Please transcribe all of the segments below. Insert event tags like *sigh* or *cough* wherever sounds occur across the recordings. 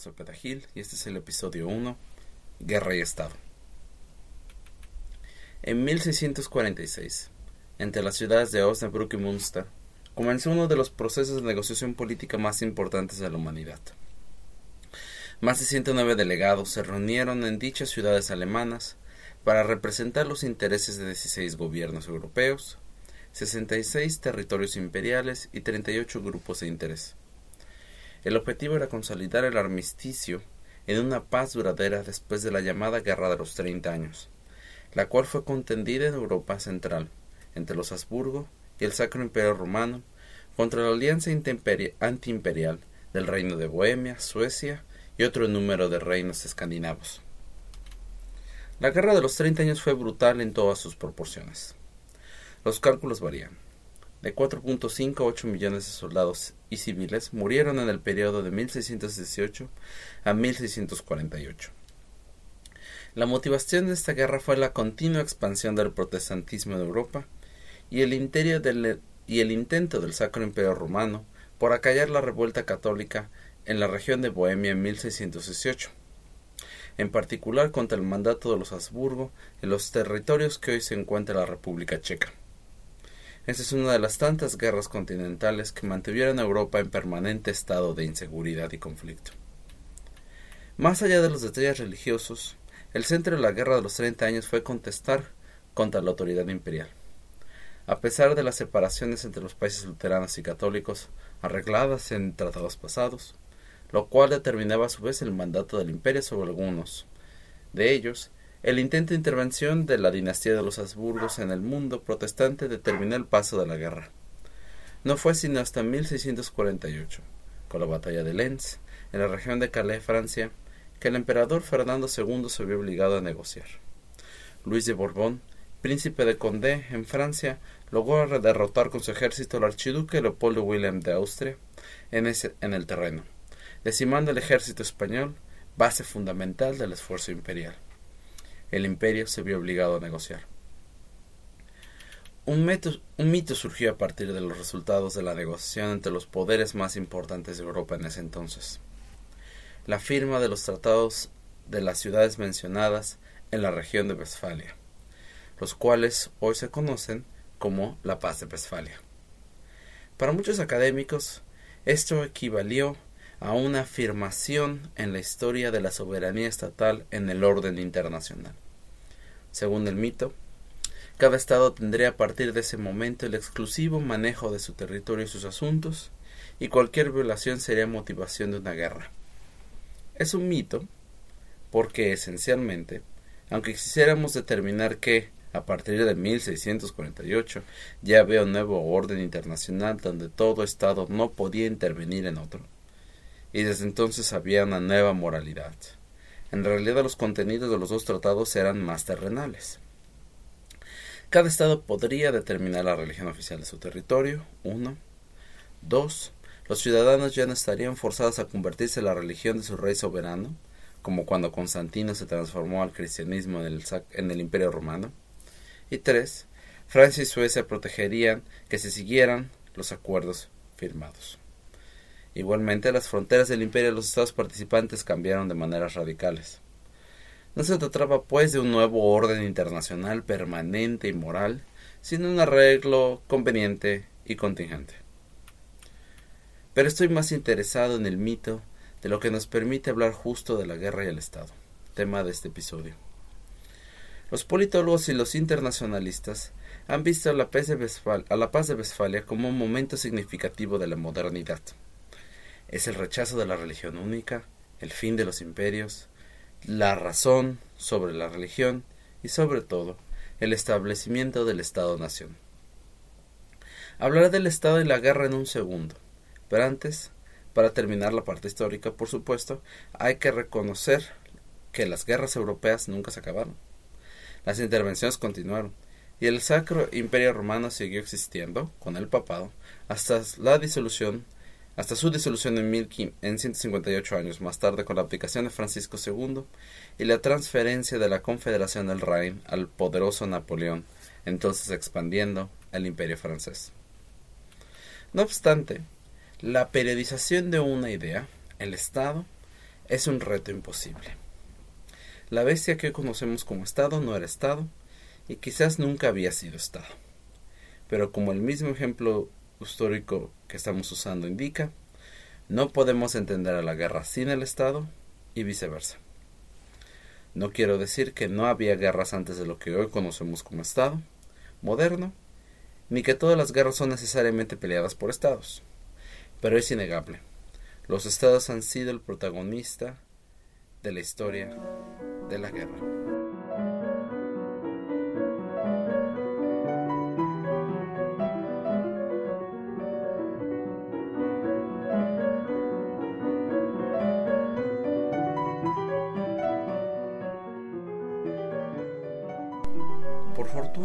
Este es Raúl Cepeda Gil y este es el episodio 1, Guerra y Estado. En 1646, entre las ciudades de Osnabrück y Münster, comenzó uno de los procesos de negociación política más importantes de la humanidad. Más de 109 delegados se reunieron en dichas ciudades alemanas para representar los intereses de 16 gobiernos europeos, 66 territorios imperiales y 38 grupos de interés. El objetivo era consolidar el armisticio en una paz duradera después de la llamada Guerra de los Treinta Años, la cual fue contendida en Europa Central, entre los Habsburgo y el Sacro Imperio Romano, contra la alianza antiimperial del Reino de Bohemia, Suecia y otro número de reinos escandinavos. La Guerra de los Treinta Años fue brutal en todas sus proporciones. Los cálculos varían. De 4.5 a 8 millones de soldados y civiles murieron en el periodo de 1618 a 1648. La motivación de esta guerra fue la continua expansión del protestantismo en Europa y el, y el intento del Sacro Imperio Romano por acallar la revuelta católica en la región de Bohemia en 1618, en particular contra el mandato de los Habsburgo en los territorios que hoy se encuentra la República Checa. Es una de las tantas guerras continentales que mantuvieron a Europa en permanente estado de inseguridad y conflicto. Más allá de los detalles religiosos, el centro de la guerra de los treinta años fue contestar contra la autoridad imperial. A pesar de las separaciones entre los países luteranos y católicos arregladas en tratados pasados, lo cual determinaba a su vez el mandato del imperio sobre algunos de ellos, el intento de intervención de la dinastía de los Habsburgos en el mundo protestante determinó el paso de la guerra. No fue sino hasta 1648, con la batalla de Lens, en la región de Calais, Francia, que el emperador Fernando II se vio obligado a negociar. Luis de Borbón, príncipe de Condé en Francia, logró derrotar con su ejército al archiduque Leopoldo William de Austria en, en el terreno, decimando el ejército español, base fundamental del esfuerzo imperial el imperio se vio obligado a negociar. Un mito, surgió a partir de los resultados de la negociación entre los poderes más importantes de Europa en ese entonces. La firma de los tratados de las ciudades mencionadas en la región de Westfalia, los cuales hoy se conocen como la paz de Westfalia. Para muchos académicos, esto equivalió a una afirmación en la historia de la soberanía estatal en el orden internacional. Según el mito, cada estado tendría a partir de ese momento el exclusivo manejo de su territorio y sus asuntos, y cualquier violación sería motivación de una guerra. Es un mito porque esencialmente, aunque quisiéramos determinar que, a partir de 1648, ya había un nuevo orden internacional donde todo Estado no podía intervenir en otro, y desde entonces había una nueva moralidad. En realidad los contenidos de los dos tratados eran más terrenales. Cada estado podría determinar la religión oficial de su territorio. Uno. Dos. Los ciudadanos ya no estarían forzados a convertirse en la religión de su rey soberano, como cuando Constantino se transformó al cristianismo en el, en el Imperio Romano. Y tres. Francia y Suecia protegerían que se siguieran los acuerdos firmados. Igualmente, las fronteras del imperio de los estados participantes cambiaron de maneras radicales. No se trataba, pues, de un nuevo orden internacional permanente y moral, sino un arreglo conveniente y contingente. Pero estoy más interesado en el mito de lo que nos permite hablar justo de la guerra y el Estado, tema de este episodio. Los politólogos y los internacionalistas han visto a la, paz de a la paz de Westfalia como un momento significativo de la modernidad es el rechazo de la religión única, el fin de los imperios, la razón sobre la religión y sobre todo el establecimiento del Estado-Nación. Hablaré del Estado y la guerra en un segundo, pero antes, para terminar la parte histórica, por supuesto, hay que reconocer que las guerras europeas nunca se acabaron. Las intervenciones continuaron, y el Sacro Imperio Romano siguió existiendo, con el papado, hasta la disolución hasta su disolución en, en 158 años más tarde con la abdicación de Francisco II y la transferencia de la Confederación del Rhin al poderoso Napoleón, entonces expandiendo el imperio francés. No obstante, La periodización de una idea, el Estado, es un reto imposible. La bestia que conocemos como Estado no era Estado y quizás nunca había sido Estado. Pero como el mismo ejemplo histórico que estamos usando indica, no podemos entender a la guerra sin el Estado y viceversa. No quiero decir que no había guerras antes de lo que hoy conocemos como Estado moderno, ni que todas las guerras son necesariamente peleadas por Estados. Pero es innegable. Los estados han sido el protagonista de la historia de la guerra.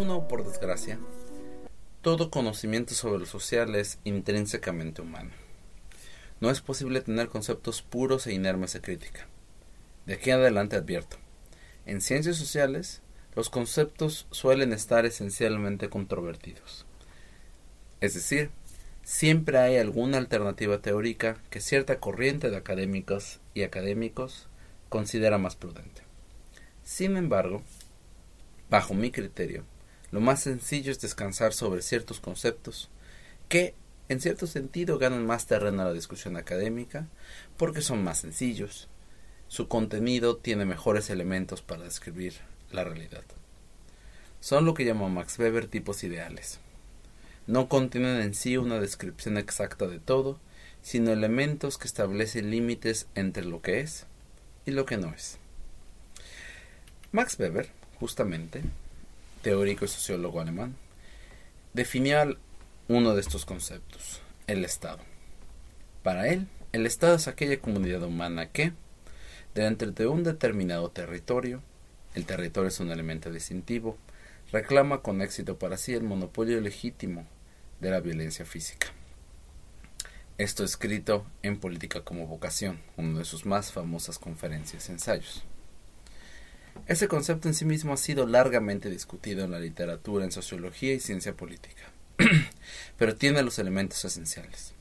Por desgracia, todo conocimiento sobre lo social es intrínsecamente humano. No es posible tener conceptos puros e inermes de crítica. De aquí en adelante advierto. En ciencias sociales, los conceptos suelen estar esencialmente controvertidos. Es decir, siempre hay alguna alternativa teórica que cierta corriente de académicos y académicos considera más prudente. Sin embargo, bajo mi criterio, lo más sencillo es descansar sobre ciertos conceptos que, en cierto sentido, ganan más terreno a la discusión académica porque son más sencillos. Su contenido tiene mejores elementos para describir la realidad. Son lo que llamó Max Weber tipos ideales. No contienen en sí una descripción exacta de todo, sino elementos que establecen límites entre lo que es y lo que no es. Max Weber, justamente, teórico y sociólogo alemán, definía uno de estos conceptos, el Estado. Para él, el Estado es aquella comunidad humana que, dentro de un determinado territorio, el territorio es un elemento distintivo, reclama con éxito para sí el monopolio legítimo de la violencia física. Esto escrito en Política como Vocación, una de sus más famosas conferencias y ensayos. Ese concepto en sí mismo ha sido largamente discutido en la literatura, en sociología y ciencia política, *clears throat* pero tiene los elementos esenciales.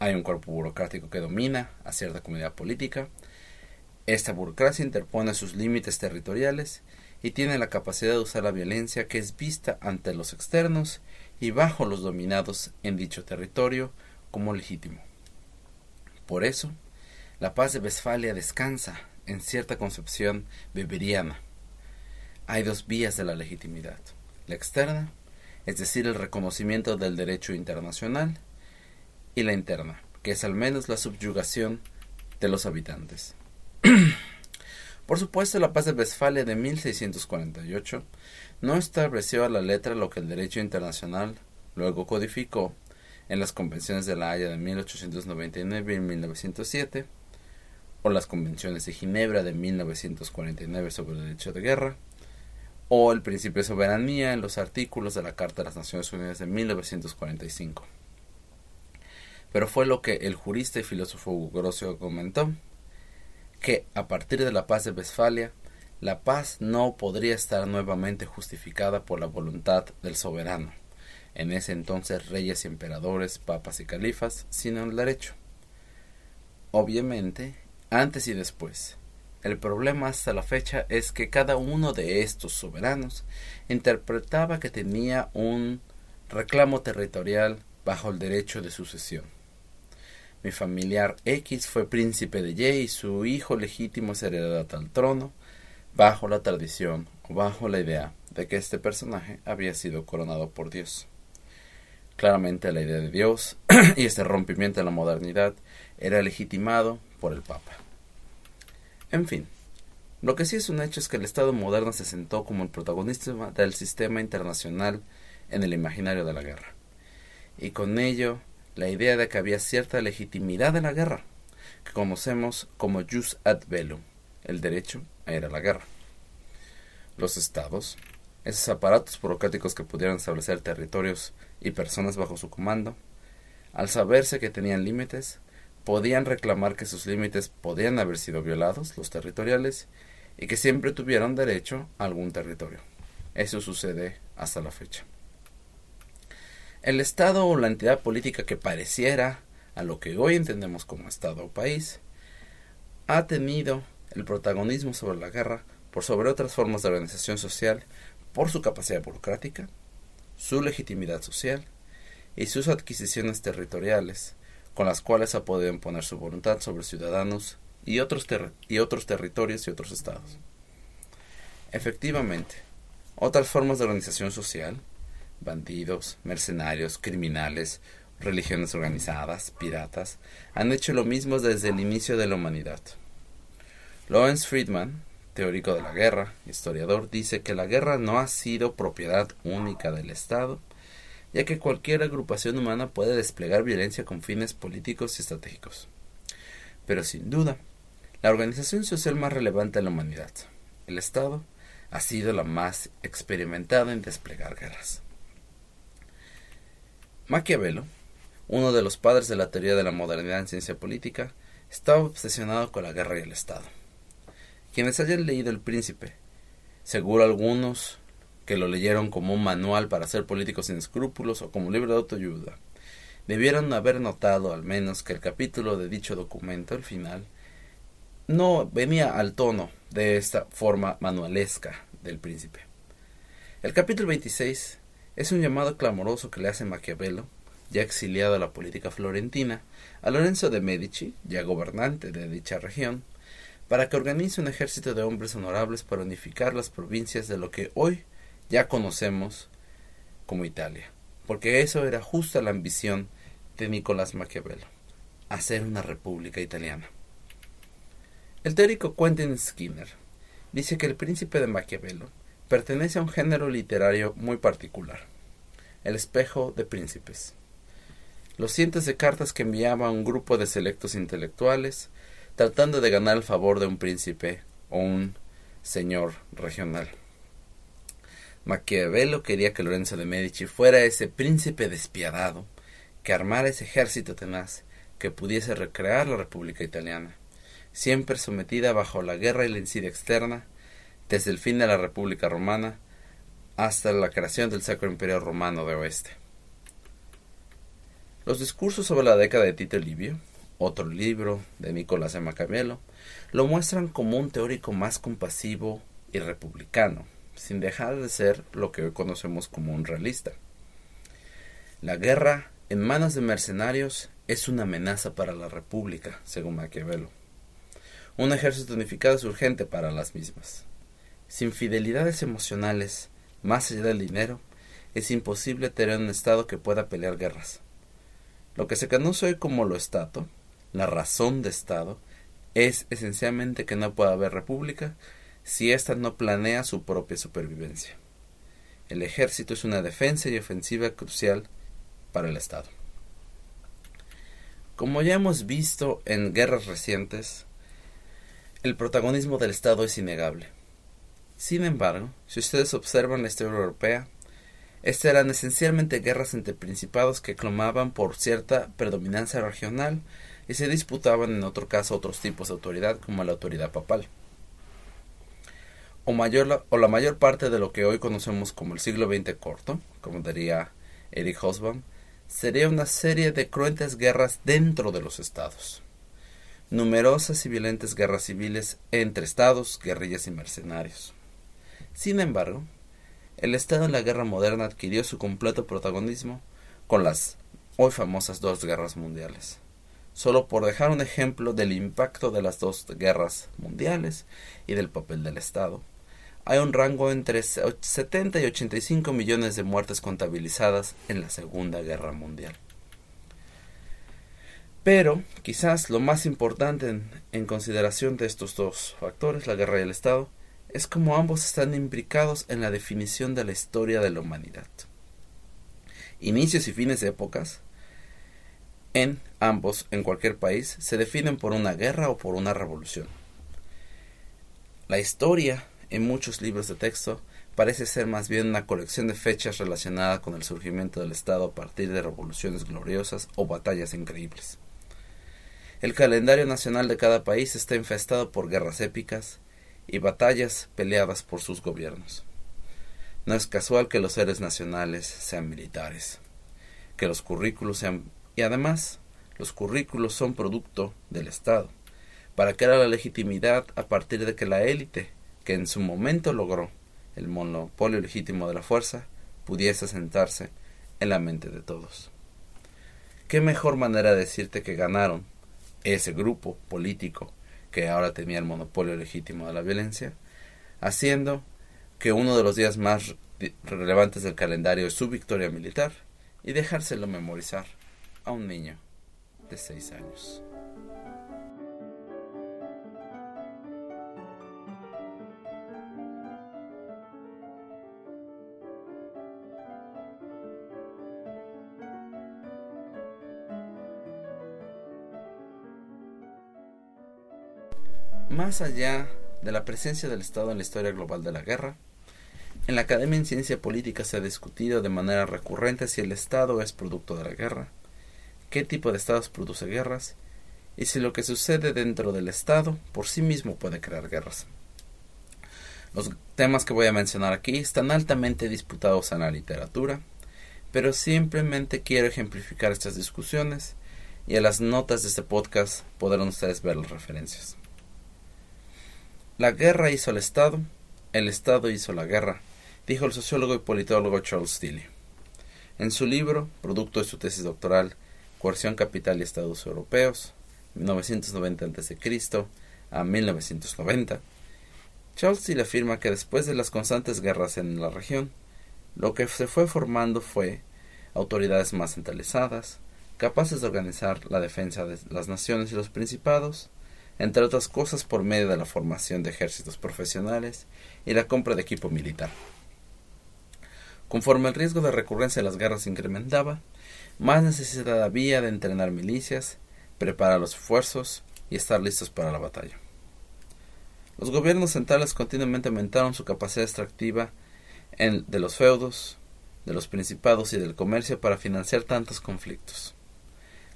Hay un cuerpo burocrático que domina a cierta comunidad política, esta burocracia interpone sus límites territoriales y tiene la capacidad de usar la violencia que es vista ante los externos y bajo los dominados en dicho territorio como legítimo. Por eso, la paz de Westfalia descansa en cierta concepción beberiana. Hay dos vías de la legitimidad. La externa, es decir, el reconocimiento del derecho internacional, y la interna, que es al menos la subyugación de los habitantes. *clears throat* Por supuesto, la paz de Westfalia de 1648 no estableció a la letra lo que el derecho internacional luego codificó en las convenciones de la Haya de 1899 y 1907, o las convenciones de Ginebra de 1949 sobre el derecho de guerra, o el principio de soberanía en los artículos de la Carta de las Naciones Unidas de 1945. Pero fue lo que el jurista y filósofo Hugo comentó, que a partir de la paz de Westfalia, la paz no podría estar nuevamente justificada por la voluntad del soberano, en ese entonces reyes y emperadores, papas y califas, sino el derecho. Obviamente, antes y después. El problema hasta la fecha es que cada uno de estos soberanos interpretaba que tenía un reclamo territorial bajo el derecho de sucesión. Mi familiar X fue príncipe de Y y su hijo legítimo es heredado al trono, bajo la tradición o bajo la idea de que este personaje había sido coronado por Dios. Claramente la idea de Dios *clears throat* y este rompimiento de la modernidad era legitimado por el Papa. En fin, lo que sí es un hecho es que el Estado moderno se sentó como el protagonista del sistema internacional en el imaginario de la guerra. Y con ello, la idea de que había cierta legitimidad de la guerra, que conocemos como jus ad bellum, el derecho a ir a la guerra. Los estados, esos aparatos burocráticos que pudieran establecer territorios y personas bajo su comando, al saberse que tenían límites, podían reclamar que sus límites podían haber sido violados, los territoriales, y que siempre tuvieron derecho a algún territorio. Eso sucede hasta la fecha. El Estado o la entidad política que pareciera a lo que hoy entendemos como Estado o país, ha tenido el protagonismo sobre la guerra por sobre otras formas de organización social por su capacidad burocrática, su legitimidad social y sus adquisiciones territoriales, con las cuales ha podido imponer su voluntad sobre ciudadanos y otros, y otros territorios y otros estados. Efectivamente, otras formas de organización social, bandidos, mercenarios, criminales, religiones organizadas, piratas, han hecho lo mismo desde el inicio de la humanidad. Lawrence Friedman, teórico de la guerra, historiador, dice que la guerra no ha sido propiedad única del Estado, ya que cualquier agrupación humana puede desplegar violencia con fines políticos y estratégicos. Pero sin duda, la organización social más relevante de la humanidad, el Estado, ha sido la más experimentada en desplegar guerras. Maquiavelo, uno de los padres de la teoría de la modernidad en ciencia política, estaba obsesionado con la guerra y el Estado. Quienes hayan leído El Príncipe, seguro algunos que lo leyeron como un manual para ser políticos sin escrúpulos o como libro de autoayuda, debieron haber notado al menos que el capítulo de dicho documento, el final, no venía al tono de esta forma manualesca del príncipe. El capítulo 26 es un llamado clamoroso que le hace Maquiavelo, ya exiliado a la política florentina, a Lorenzo de Medici, ya gobernante de dicha región, para que organice un ejército de hombres honorables para unificar las provincias de lo que hoy ya conocemos como Italia, porque eso era justa la ambición de Nicolás Maquiavelo, hacer una república italiana. El teórico Quentin Skinner dice que el príncipe de Maquiavelo pertenece a un género literario muy particular, el espejo de príncipes. Los cientos de cartas que enviaba a un grupo de selectos intelectuales, tratando de ganar el favor de un príncipe o un señor regional. Maquiavelo quería que Lorenzo de Medici fuera ese príncipe despiadado, que armara ese ejército tenaz, que pudiese recrear la República Italiana, siempre sometida bajo la guerra y la insidia externa, desde el fin de la República Romana hasta la creación del Sacro Imperio Romano de Oeste. Los discursos sobre la década de Tito Livio, otro libro de Nicolás de Maquiavelo, lo muestran como un teórico más compasivo y republicano, sin dejar de ser lo que hoy conocemos como un realista. La guerra en manos de mercenarios es una amenaza para la República, según Maquiavelo. Un ejército unificado es urgente para las mismas. Sin fidelidades emocionales, más allá del dinero, es imposible tener un Estado que pueda pelear guerras. Lo que se conoce hoy como lo Estado, la razón de Estado, es esencialmente que no pueda haber república si ésta no planea su propia supervivencia. El ejército es una defensa y ofensiva crucial para el Estado. Como ya hemos visto en guerras recientes, el protagonismo del Estado es innegable. Sin embargo, si ustedes observan la historia europea, estas eran esencialmente guerras entre principados que clamaban por cierta predominancia regional y se disputaban en otro caso otros tipos de autoridad como la autoridad papal o, mayor, o la mayor parte de lo que hoy conocemos como el siglo XX corto, como diría Eric Hobsbawm, sería una serie de cruentas guerras dentro de los estados. Numerosas y violentas guerras civiles entre estados, guerrillas y mercenarios. Sin embargo, el Estado en la guerra moderna adquirió su completo protagonismo con las hoy famosas dos guerras mundiales. Solo por dejar un ejemplo del impacto de las dos guerras mundiales y del papel del Estado hay un rango entre 70 y 85 millones de muertes contabilizadas en la Segunda Guerra Mundial. Pero quizás lo más importante en, consideración de estos dos factores, la guerra y el Estado, es como ambos están imbricados en la definición de la historia de la humanidad. Inicios y fines de épocas, en ambos, en cualquier país, se definen por una guerra o por una revolución. La historia en muchos libros de texto parece ser más bien una colección de fechas relacionada con el surgimiento del Estado a partir de revoluciones gloriosas o batallas increíbles. El calendario nacional de cada país está infestado por guerras épicas y batallas peleadas por sus gobiernos. No es casual que los héroes nacionales sean militares, que los currículos sean y además los currículos son producto del Estado, para crear la legitimidad a partir de que la élite, que en su momento logró el monopolio legítimo de la fuerza, pudiese sentarse en la mente de todos. ¿Qué mejor manera de decirte que ganaron ese grupo político que ahora tenía el monopolio legítimo de la violencia, haciendo que uno de los días más relevantes del calendario es su victoria militar y dejárselo memorizar a un niño de seis años. Más allá de la presencia del Estado en la historia global de la guerra, en la Academia en Ciencia Política se ha discutido de manera recurrente si el Estado es producto de la guerra, qué tipo de Estados produce guerras, y si lo que sucede dentro del Estado por sí mismo puede crear guerras. Los temas que voy a mencionar aquí están altamente disputados en la literatura, pero simplemente quiero ejemplificar estas discusiones y en las notas de este podcast podrán ustedes ver las referencias. La guerra hizo al Estado, el Estado hizo la guerra, dijo el sociólogo y politólogo Charles Steele. En su libro, producto de su tesis doctoral, Coerción Capital y Estados Europeos, 1990 a.C. a 1990, Charles Steele afirma que después de las constantes guerras en la región, lo que se fue formando fue autoridades más centralizadas, capaces de organizar la defensa de las naciones y los principados, entre otras cosas por medio de la formación de ejércitos profesionales y la compra de equipo militar. Conforme el riesgo de recurrencia de las guerras incrementaba, más necesidad había de entrenar milicias, preparar los esfuerzos y estar listos para la batalla. Los gobiernos centrales continuamente aumentaron su capacidad extractiva en, de los feudos, de los principados y del comercio para financiar tantos conflictos.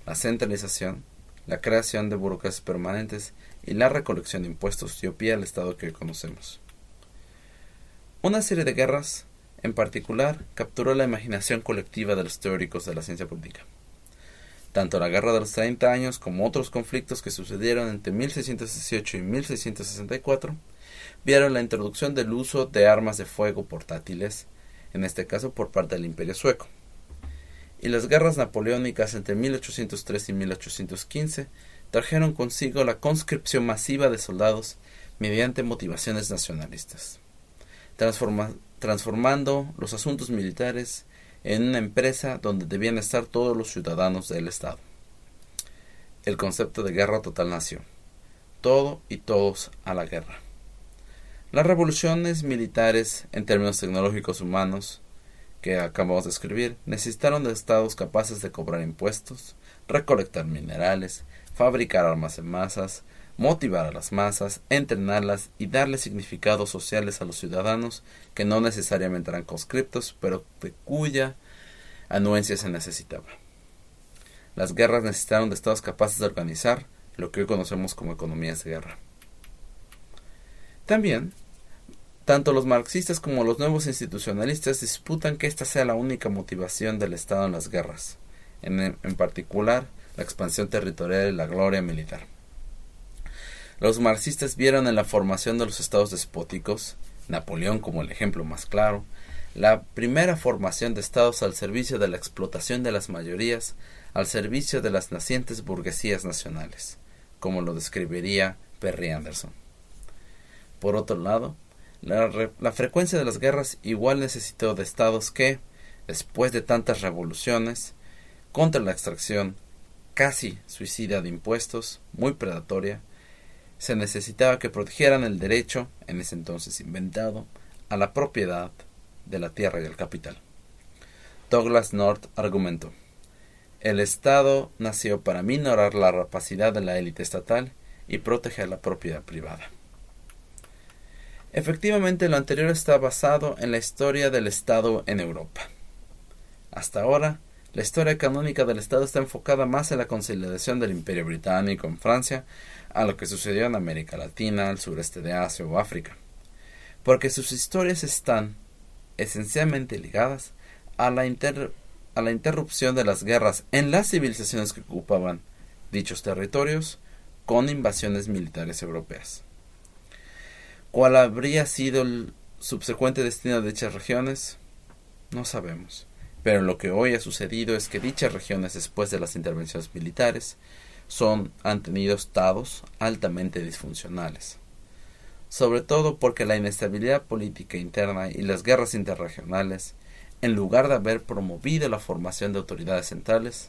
La centralización, la creación de burocracias permanentes y la recolección de impuestos dio pie al Estado que conocemos. Una serie de guerras, en particular, capturó la imaginación colectiva de los teóricos de la ciencia política. Tanto la Guerra de los Treinta Años como otros conflictos que sucedieron entre 1618 y 1664 vieron la introducción del uso de armas de fuego portátiles, en este caso por parte del Imperio Sueco y las guerras napoleónicas entre 1803 y 1815 trajeron consigo la conscripción masiva de soldados mediante motivaciones nacionalistas, transformando los asuntos militares en una empresa donde debían estar todos los ciudadanos del Estado. El concepto de guerra total nació. Todo y todos a la guerra. Las revoluciones militares en términos tecnológicos humanos que acabamos de escribir necesitaron de estados capaces de cobrar impuestos, recolectar minerales, fabricar armas en masas, motivar a las masas, entrenarlas y darle significados sociales a los ciudadanos que no necesariamente eran conscriptos, pero de cuya anuencia se necesitaba. Las guerras necesitaron de estados capaces de organizar lo que hoy conocemos como economías de guerra. También tanto los marxistas como los nuevos institucionalistas disputan que esta sea la única motivación del Estado en las guerras, en, particular la expansión territorial y la gloria militar. Los marxistas vieron en la formación de los estados despóticos, Napoleón como el ejemplo más claro, la primera formación de estados al servicio de la explotación de las mayorías, al servicio de las nacientes burguesías nacionales, como lo describiría Perry Anderson. Por otro lado, la, frecuencia de las guerras igual necesitó de estados que, después de tantas revoluciones, contra la extracción casi suicida de impuestos, muy predatoria, se necesitaba que protegieran el derecho, en ese entonces inventado, a la propiedad de la tierra y el capital. Douglas North argumentó El Estado nació para minorar la rapacidad de la élite estatal y proteger la propiedad privada. Efectivamente, lo anterior está basado en la historia del Estado en Europa. Hasta ahora, la historia canónica del Estado está enfocada más en la consolidación del Imperio Británico en Francia a lo que sucedió en América Latina, el sureste de Asia o África, porque sus historias están esencialmente ligadas a la, a la interrupción de las guerras en las civilizaciones que ocupaban dichos territorios con invasiones militares europeas. ¿Cuál habría sido el subsecuente destino de dichas regiones? No sabemos. Pero lo que hoy ha sucedido es que dichas regiones, después de las intervenciones militares, son, han tenido estados altamente disfuncionales. Sobre todo porque la inestabilidad política interna y las guerras interregionales, en lugar de haber promovido la formación de autoridades centrales,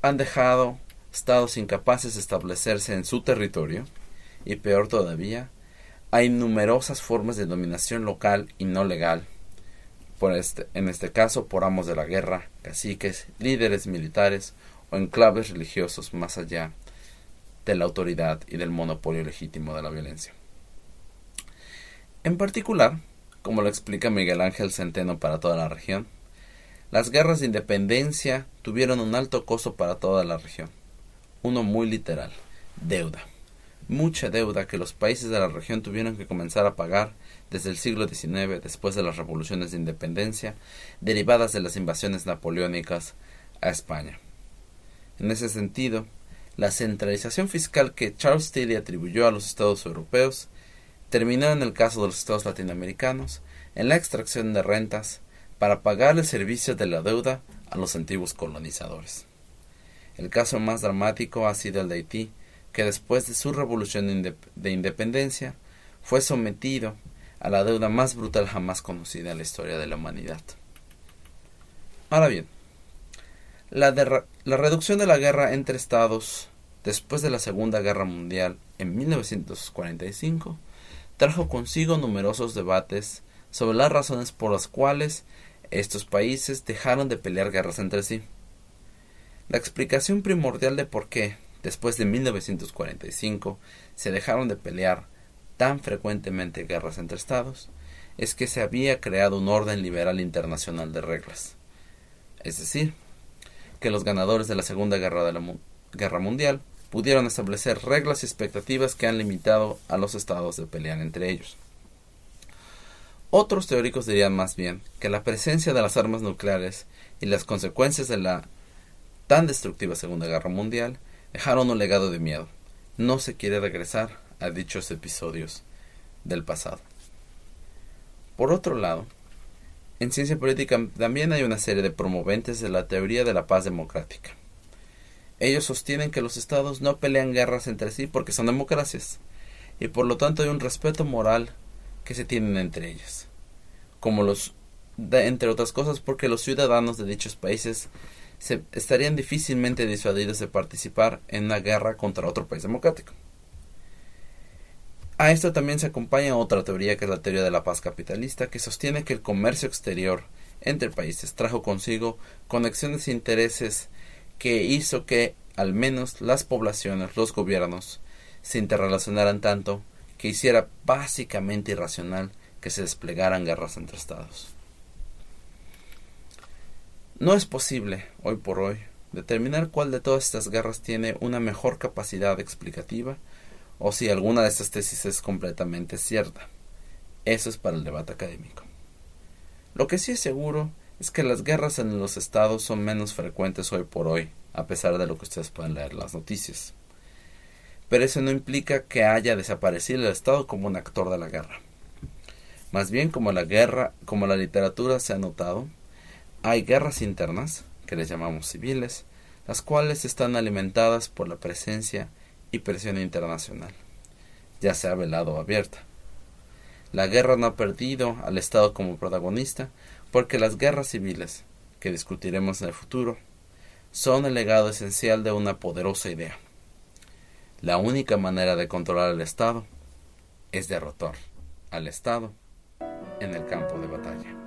han dejado estados incapaces de establecerse en su territorio y peor todavía, hay numerosas formas de dominación local y no legal por este, en este caso por amos de la guerra, caciques, líderes militares o enclaves religiosos más allá de la autoridad y del monopolio legítimo de la violencia. En particular, como lo explica Miguel Ángel Centeno para toda la región, las guerras de independencia tuvieron un alto costo para toda la región, uno muy literal, deuda, mucha deuda que los países de la región tuvieron que comenzar a pagar desde el siglo XIX, después de las revoluciones de independencia, derivadas de las invasiones napoleónicas a España. En ese sentido, la centralización fiscal que Charles Tilly atribuyó a los estados europeos terminó en el caso de los estados latinoamericanos en la extracción de rentas para pagar el servicio de la deuda a los antiguos colonizadores. El caso más dramático ha sido el de Haití, que después de su revolución de independencia fue sometido a la deuda más brutal jamás conocida en la historia de la humanidad. Ahora bien, la, reducción de la guerra entre estados después de la Segunda Guerra Mundial en 1945 trajo consigo numerosos debates sobre las razones por las cuales estos países dejaron de pelear guerras entre sí. La explicación primordial de por qué, después de 1945, se dejaron de pelear tan frecuentemente guerras entre estados es que se había creado un orden liberal internacional de reglas. Es decir, que los ganadores de la Segunda Guerra, de la Guerra Mundial pudieron establecer reglas y expectativas que han limitado a los estados de pelear entre ellos. Otros teóricos dirían más bien que la presencia de las armas nucleares y las consecuencias de la tan destructiva Segunda Guerra Mundial dejaron un legado de miedo. No se quiere regresar a dichos episodios del pasado. Por otro lado, en ciencia política también hay una serie de promoventes de la teoría de la paz democrática. Ellos sostienen que los estados no pelean guerras entre sí porque son democracias, y por lo tanto hay un respeto moral que se tienen entre ellas, como los entre otras cosas porque los ciudadanos de dichos países se, estarían difícilmente disuadidos de participar en una guerra contra otro país democrático. A esto también se acompaña otra teoría que es la teoría de la paz capitalista, que sostiene que el comercio exterior entre países trajo consigo conexiones e intereses que hizo que al menos las poblaciones, los gobiernos, se interrelacionaran tanto que hiciera básicamente irracional que se desplegaran guerras entre estados. No es posible, hoy por hoy, determinar cuál de todas estas guerras tiene una mejor capacidad explicativa o si alguna de estas tesis es completamente cierta. Eso es para el debate académico. Lo que sí es seguro es que las guerras en los estados son menos frecuentes hoy por hoy, a pesar de lo que ustedes pueden leer en las noticias. Pero eso no implica que haya desaparecido el Estado como un actor de la guerra. Más bien, como la guerra, como la literatura se ha notado, hay guerras internas, que les llamamos civiles, las cuales están alimentadas por la presencia y presión internacional, ya sea velado o abierta. La guerra no ha perdido al Estado como protagonista porque las guerras civiles, que discutiremos en el futuro, son el legado esencial de una poderosa idea. La única manera de controlar al Estado es derrotar al Estado en el campo de batalla.